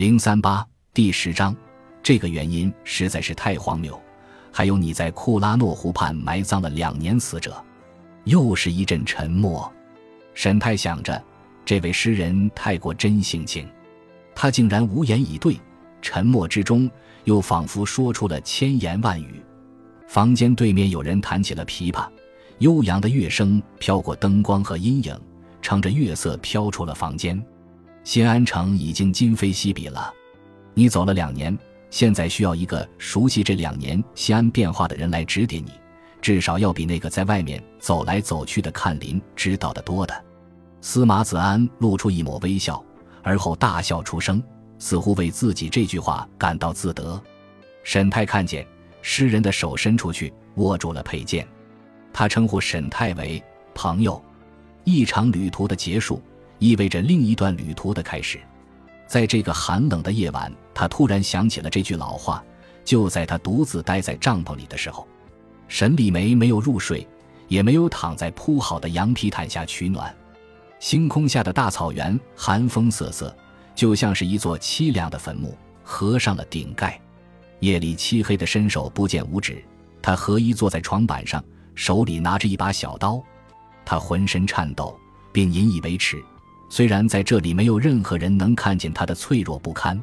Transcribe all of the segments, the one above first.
零三八第十章，这个原因实在是太荒谬。还有你在库拉诺湖畔埋葬了两年死者，又是一阵沉默。沈太想着，这位诗人太过真性情，他竟然无言以对。沉默之中，又仿佛说出了千言万语。房间对面有人弹起了琵琶，悠扬的乐声飘过灯光和阴影，乘着月色飘出了房间。新安城已经今非昔比了，你走了两年。现在需要一个熟悉这两年西安变化的人来指点你，至少要比那个在外面走来走去的看林知道的多的。司马子安露出一抹微笑，而后大笑出声，似乎为自己这句话感到自得。沈泰看见诗人的手伸出去，握住了佩剑，他称呼沈泰为朋友。一场旅途的结束，意味着另一段旅途的开始。在这个寒冷的夜晚，他突然想起了这句老话。就在他独自待在帐篷里的时候，沈礼梅没有入睡，也没有躺在铺好的羊皮毯下取暖。星空下的大草原寒风瑟瑟，就像是一座凄凉的坟墓，合上了顶盖。夜里漆黑的伸手不见五指，他合衣坐在床板上，手里拿着一把小刀，他浑身颤抖，并引以为耻。虽然在这里没有任何人能看见他的脆弱不堪，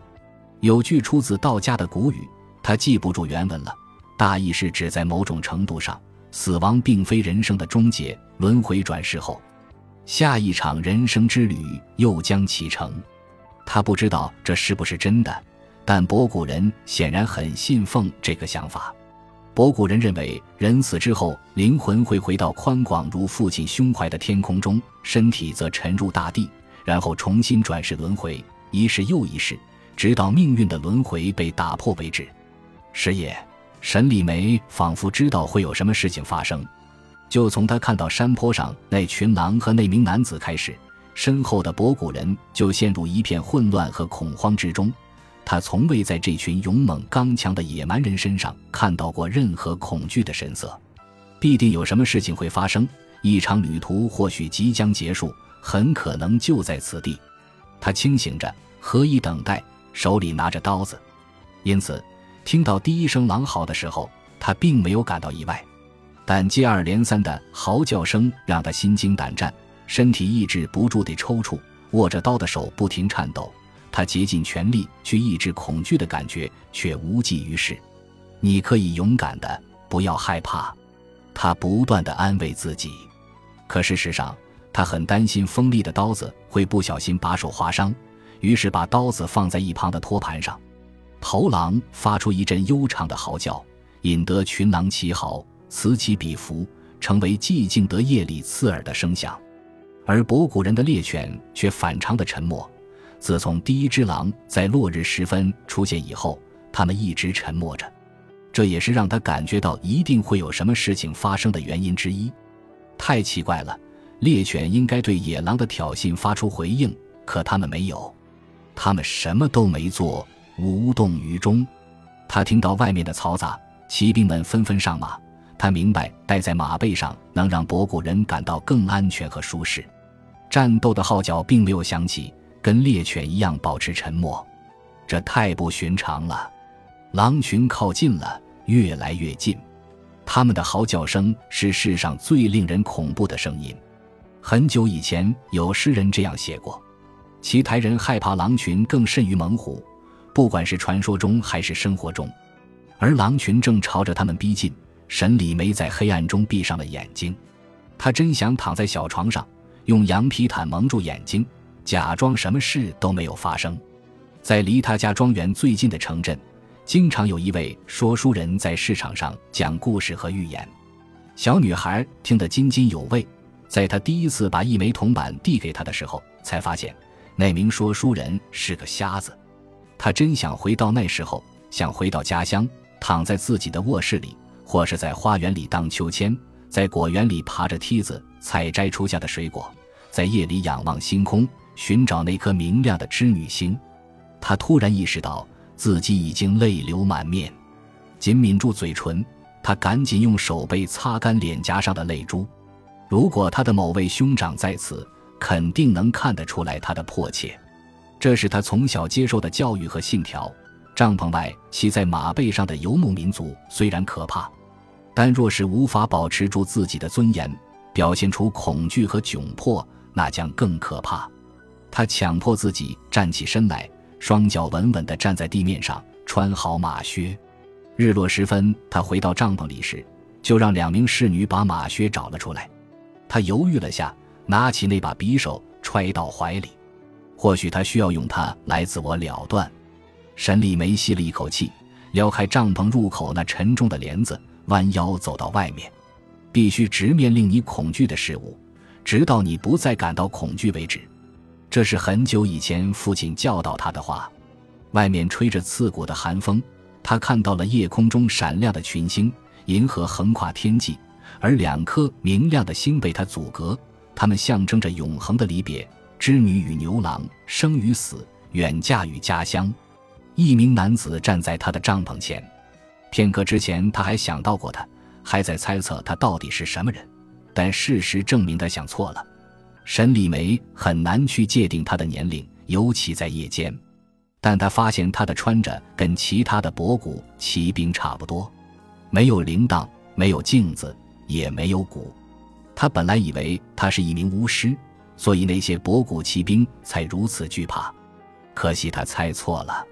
有句出自道家的古语，他记不住原文了，大意是指在某种程度上，死亡并非人生的终结，轮回转世后，下一场人生之旅又将启程。他不知道这是不是真的，但博古人显然很信奉这个想法。博古人认为，人死之后，灵魂会回到宽广如父亲胸怀的天空中，身体则沉入大地，然后重新转世轮回，一世又一世，直到命运的轮回被打破为止。是也，沈礼梅仿佛知道会有什么事情发生，就从他看到山坡上那群狼和那名男子开始，身后的博古人就陷入一片混乱和恐慌之中。他从未在这群勇猛刚强的野蛮人身上看到过任何恐惧的神色，必定有什么事情会发生，一场旅途或许即将结束，很可能就在此地。他清醒着，何以等待，手里拿着刀子。因此，听到第一声狼嚎的时候，他并没有感到意外，但接二连三的嚎叫声让他心惊胆战，身体抑制不住地抽搐，握着刀的手不停颤抖。他竭尽全力去抑制恐惧的感觉，却无济于事。你可以勇敢的，不要害怕。他不断的安慰自己，可事实上，他很担心锋利的刀子会不小心把手划伤，于是把刀子放在一旁的托盘上。头狼发出一阵悠长的嚎叫，引得群狼齐嚎，此起彼伏，成为寂静得夜里刺耳的声响。而博古人的猎犬却反常的沉默。自从第一只狼在落日时分出现以后，他们一直沉默着，这也是让他感觉到一定会有什么事情发生的原因之一。太奇怪了，猎犬应该对野狼的挑衅发出回应，可他们没有，他们什么都没做，无动于衷。他听到外面的嘈杂，骑兵们纷纷上马。他明白，待在马背上能让博古人感到更安全和舒适。战斗的号角并没有响起。跟猎犬一样保持沉默，这太不寻常了。狼群靠近了，越来越近。他们的嚎叫声是世上最令人恐怖的声音。很久以前，有诗人这样写过：其台人害怕狼群更甚于猛虎，不管是传说中还是生活中。而狼群正朝着他们逼近。沈礼梅在黑暗中闭上了眼睛，他真想躺在小床上，用羊皮毯蒙住眼睛。假装什么事都没有发生，在离他家庄园最近的城镇，经常有一位说书人在市场上讲故事和寓言。小女孩听得津津有味。在她第一次把一枚铜板递给他的时候，才发现那名说书人是个瞎子。她真想回到那时候，想回到家乡，躺在自己的卧室里，或是在花园里荡秋千，在果园里爬着梯子采摘初夏的水果，在夜里仰望星空。寻找那颗明亮的织女星，他突然意识到自己已经泪流满面，紧抿住嘴唇。他赶紧用手背擦干脸颊上的泪珠。如果他的某位兄长在此，肯定能看得出来他的迫切。这是他从小接受的教育和信条。帐篷外骑在马背上的游牧民族虽然可怕，但若是无法保持住自己的尊严，表现出恐惧和窘迫，那将更可怕。他强迫自己站起身来，双脚稳稳地站在地面上，穿好马靴。日落时分，他回到帐篷里时，就让两名侍女把马靴找了出来。他犹豫了下，拿起那把匕首揣到怀里。或许他需要用它来自我了断。沈礼梅吸了一口气，撩开帐篷入口那沉重的帘子，弯腰走到外面。必须直面令你恐惧的事物，直到你不再感到恐惧为止。这是很久以前父亲教导他的话。外面吹着刺骨的寒风，他看到了夜空中闪亮的群星，银河横跨天际，而两颗明亮的星被他阻隔，它们象征着永恒的离别。织女与牛郎，生与死，远嫁与家乡。一名男子站在他的帐篷前。片刻之前，他还想到过他，还在猜测他到底是什么人。但事实证明，他想错了。沈礼梅很难去界定他的年龄，尤其在夜间。但他发现他的穿着跟其他的博古骑兵差不多，没有铃铛，没有镜子，也没有鼓。他本来以为他是一名巫师。所以那些博古骑兵才如此惧怕，可惜他猜错了。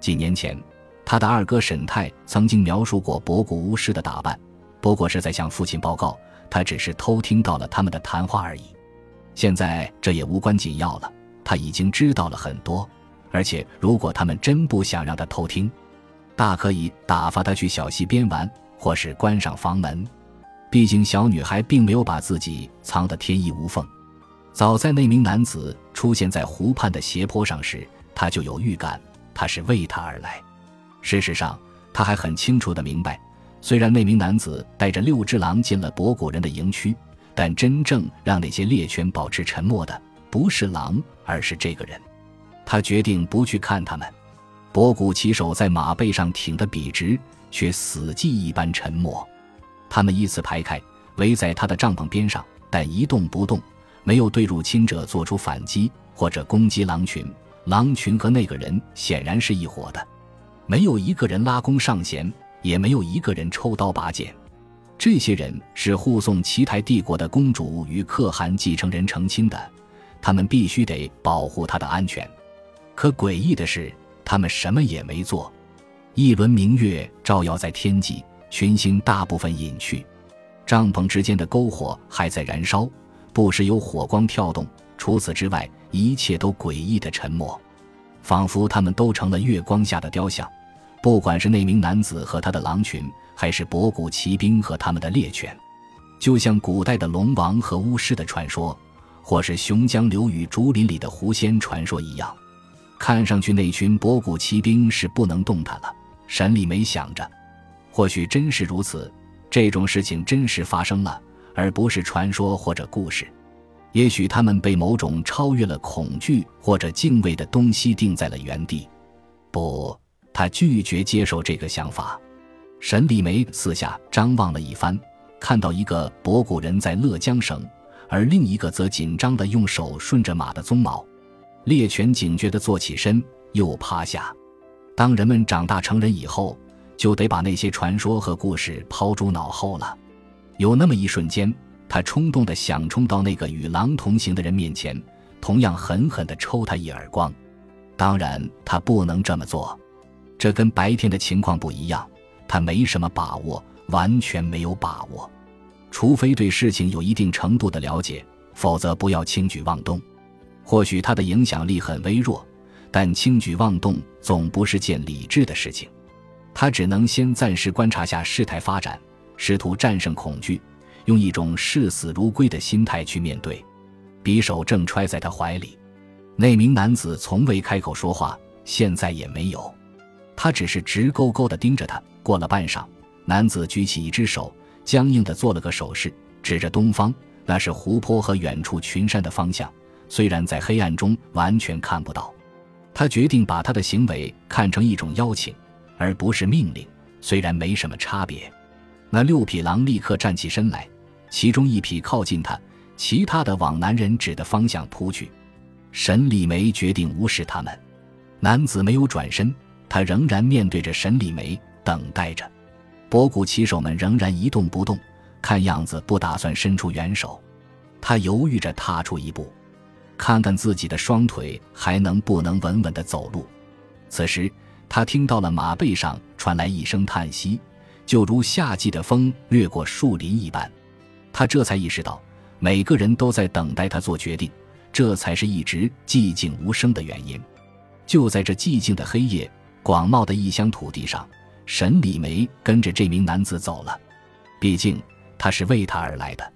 几年前，他的二哥沈泰曾经描述过博古巫师的打扮，不过是在向父亲报告，他只是偷听到了他们的谈话而已。现在这也无关紧要了，他已经知道了很多，而且如果他们真不想让他偷听，大可以打发他去小溪边玩，或是关上房门。毕竟小女孩并没有把自己藏得天衣无缝。早在那名男子出现在湖畔的斜坡上时，他就有预感，他是为他而来。事实上，他还很清楚地明白，虽然那名男子带着六只狼进了博古人的营区，但真正让那些猎犬保持沉默的不是狼，而是这个人。他决定不去看他们。博古骑手在马背上挺得笔直，却死寂一般沉默。他们依次排开，围在他的帐篷边上，但一动不动。没有对入侵者做出反击或者攻击狼群，狼群和那个人显然是一伙的。没有一个人拉弓上弦，也没有一个人抽刀拔剑。这些人是护送奇台帝国的公主与可汗继承人成亲的，他们必须得保护她的安全。可诡异的是，他们什么也没做。一轮明月照耀在天际，群星大部分隐去，帐篷之间的篝火还在燃烧。不时有火光跳动，除此之外，一切都诡异的沉默，仿佛他们都成了月光下的雕像。不管是那名男子和他的狼群，还是博古骑兵和他们的猎犬，就像古代的龙王和巫师的传说，或是熊江流域竹林里的狐仙传说一样，看上去那群博古骑兵是不能动弹了。沈礼梅想着，或许真是如此，这种事情真实发生了。而不是传说或者故事，也许他们被某种超越了恐惧或者敬畏的东西定在了原地。不，他拒绝接受这个想法。沈礼梅四下张望了一番，看到一个博古人在勒缰绳，而另一个则紧张地用手顺着马的鬃毛。猎犬警觉地坐起身，又趴下。当人们长大成人以后，就得把那些传说和故事抛诸脑后了。有那么一瞬间，他冲动的想冲到那个与狼同行的人面前，同样狠狠的抽他一耳光。当然，他不能这么做，这跟白天的情况不一样。他没什么把握，完全没有把握。除非对事情有一定程度的了解，否则不要轻举妄动。或许他的影响力很微弱，但轻举妄动总不是件理智的事情。他只能先暂时观察下事态发展。试图战胜恐惧，用一种视死如归的心态去面对。匕首正揣在他怀里，那名男子从未开口说话，现在也没有。他只是直勾勾地盯着他。过了半晌，男子举起一只手，僵硬地做了个手势，指着东方，那是湖泊和远处群山的方向。虽然在黑暗中完全看不到，他决定把他的行为看成一种邀请，而不是命令。虽然没什么差别。那六匹狼立刻站起身来，其中一匹靠近他，其他的往男人指的方向扑去。沈礼梅决定无视他们。男子没有转身，他仍然面对着沈礼梅，等待着。博古骑手们仍然一动不动，看样子不打算伸出援手。他犹豫着踏出一步，看看自己的双腿还能不能稳稳地走路。此时，他听到了马背上传来一声叹息，就如夏季的风掠过树林一般。他这才意识到，每个人都在等待他做决定，这才是一直寂静无声的原因。就在这寂静的黑夜，广袤的异乡土地上，沈礼梅跟着这名男子走了。毕竟，她是为他而来的。